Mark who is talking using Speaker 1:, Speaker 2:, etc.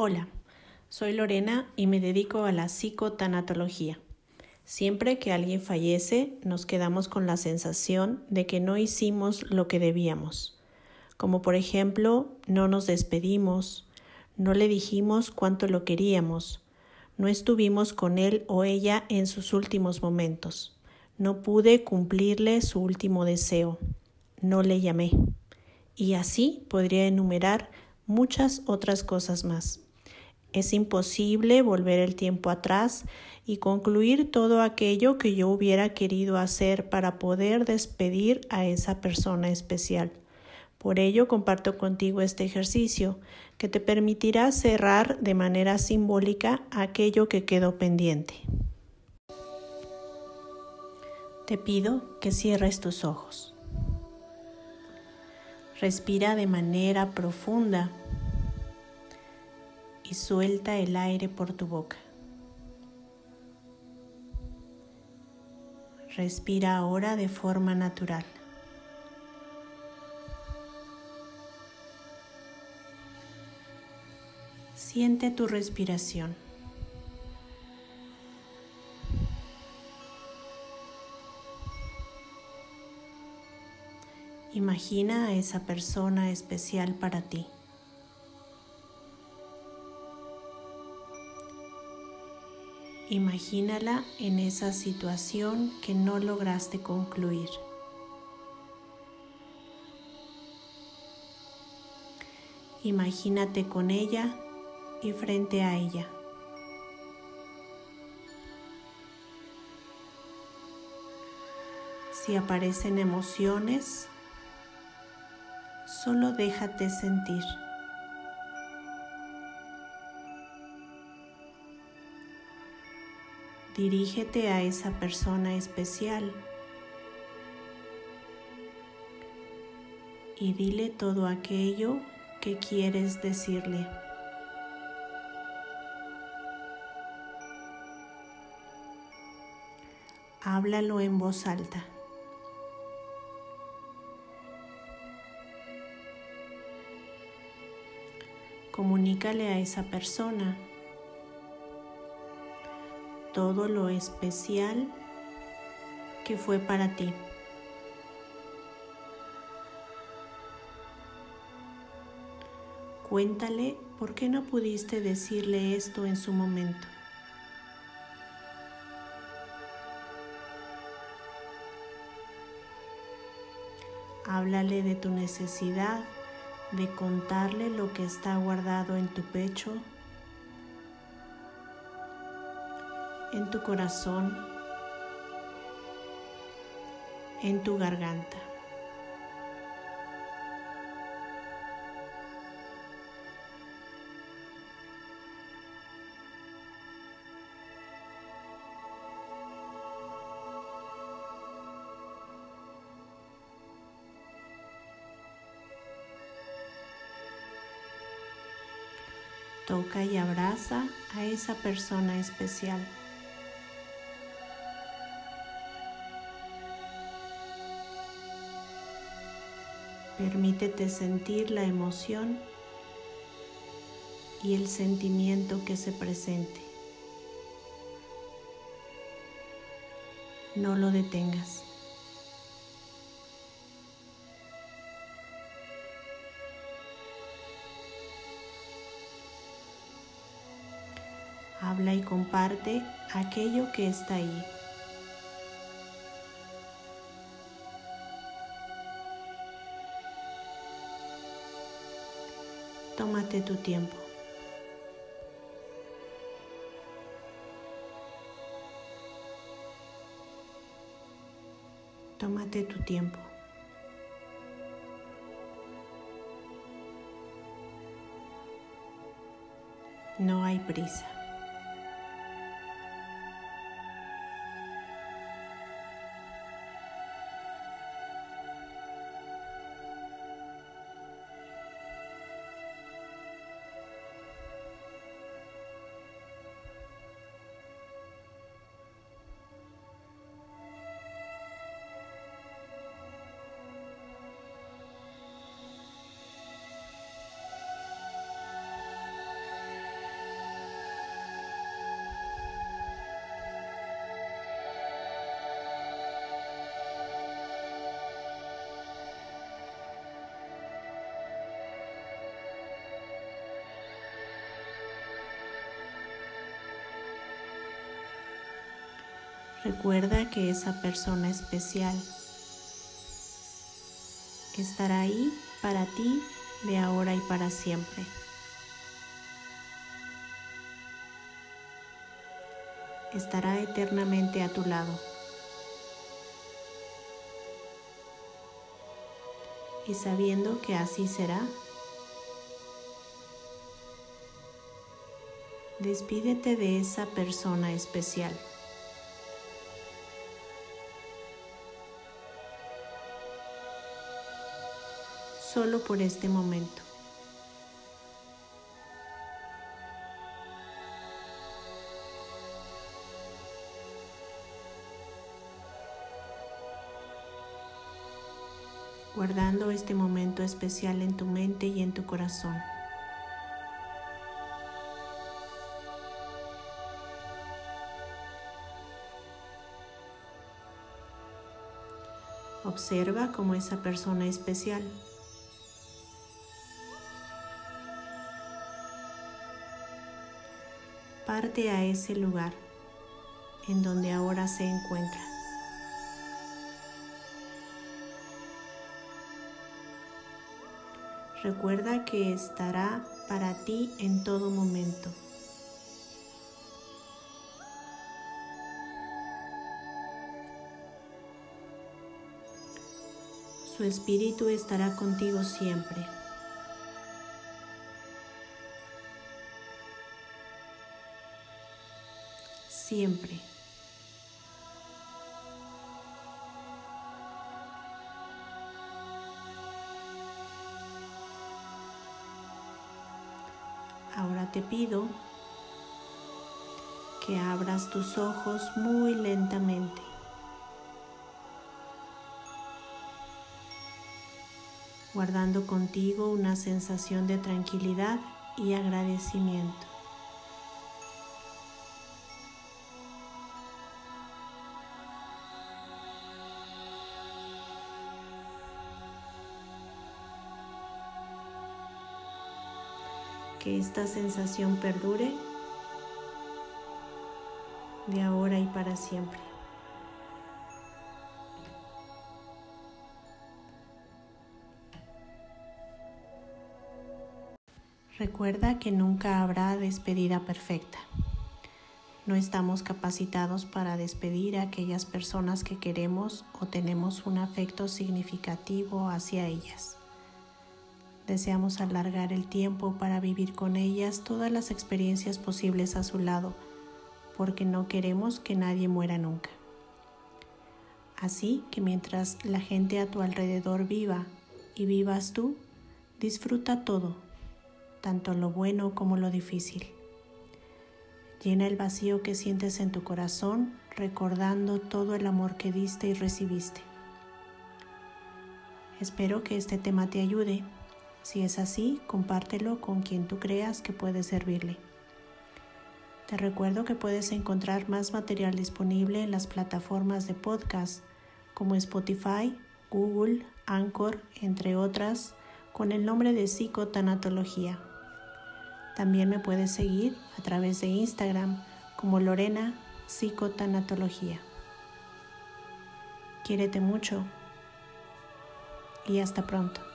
Speaker 1: Hola, soy Lorena y me dedico a la psicotanatología. Siempre que alguien fallece, nos quedamos con la sensación de que no hicimos lo que debíamos, como por ejemplo, no nos despedimos, no le dijimos cuánto lo queríamos, no estuvimos con él o ella en sus últimos momentos, no pude cumplirle su último deseo, no le llamé. Y así podría enumerar muchas otras cosas más. Es imposible volver el tiempo atrás y concluir todo aquello que yo hubiera querido hacer para poder despedir a esa persona especial. Por ello comparto contigo este ejercicio que te permitirá cerrar de manera simbólica aquello que quedó pendiente. Te pido que cierres tus ojos. Respira de manera profunda y suelta el aire por tu boca. Respira ahora de forma natural. Siente tu respiración. Imagina a esa persona especial para ti. Imagínala en esa situación que no lograste concluir. Imagínate con ella y frente a ella. Si aparecen emociones, solo déjate sentir. Dirígete a esa persona especial y dile todo aquello que quieres decirle. Háblalo en voz alta. Comunícale a esa persona todo lo especial que fue para ti. Cuéntale por qué no pudiste decirle esto en su momento. Háblale de tu necesidad de contarle lo que está guardado en tu pecho en tu corazón, en tu garganta. Toca y abraza a esa persona especial. Permítete sentir la emoción y el sentimiento que se presente. No lo detengas. Habla y comparte aquello que está ahí. Tómate tu tiempo. Tómate tu tiempo. No hay prisa. Recuerda que esa persona especial estará ahí para ti de ahora y para siempre. Estará eternamente a tu lado. Y sabiendo que así será, despídete de esa persona especial. Solo por este momento. guardando este momento especial en tu mente y en tu corazón. Observa como esa persona especial parte a ese lugar en donde ahora se encuentra. Recuerda que estará para ti en todo momento. Su espíritu estará contigo siempre. Siempre. Ahora te pido que abras tus ojos muy lentamente. guardando contigo una sensación de tranquilidad y agradecimiento. Que esta sensación perdure de ahora y para siempre. Recuerda que nunca habrá despedida perfecta. No estamos capacitados para despedir a aquellas personas que queremos o tenemos un afecto significativo hacia ellas. Deseamos alargar el tiempo para vivir con ellas todas las experiencias posibles a su lado, porque no queremos que nadie muera nunca. Así que mientras la gente a tu alrededor viva y vivas tú, disfruta todo tanto lo bueno como lo difícil. Llena el vacío que sientes en tu corazón recordando todo el amor que diste y recibiste. Espero que este tema te ayude. Si es así, compártelo con quien tú creas que puede servirle. Te recuerdo que puedes encontrar más material disponible en las plataformas de podcast como Spotify, Google, Anchor, entre otras, con el nombre de psicotanatología. También me puedes seguir a través de Instagram como Lorena Psicotanatología. Quiérete mucho y hasta pronto.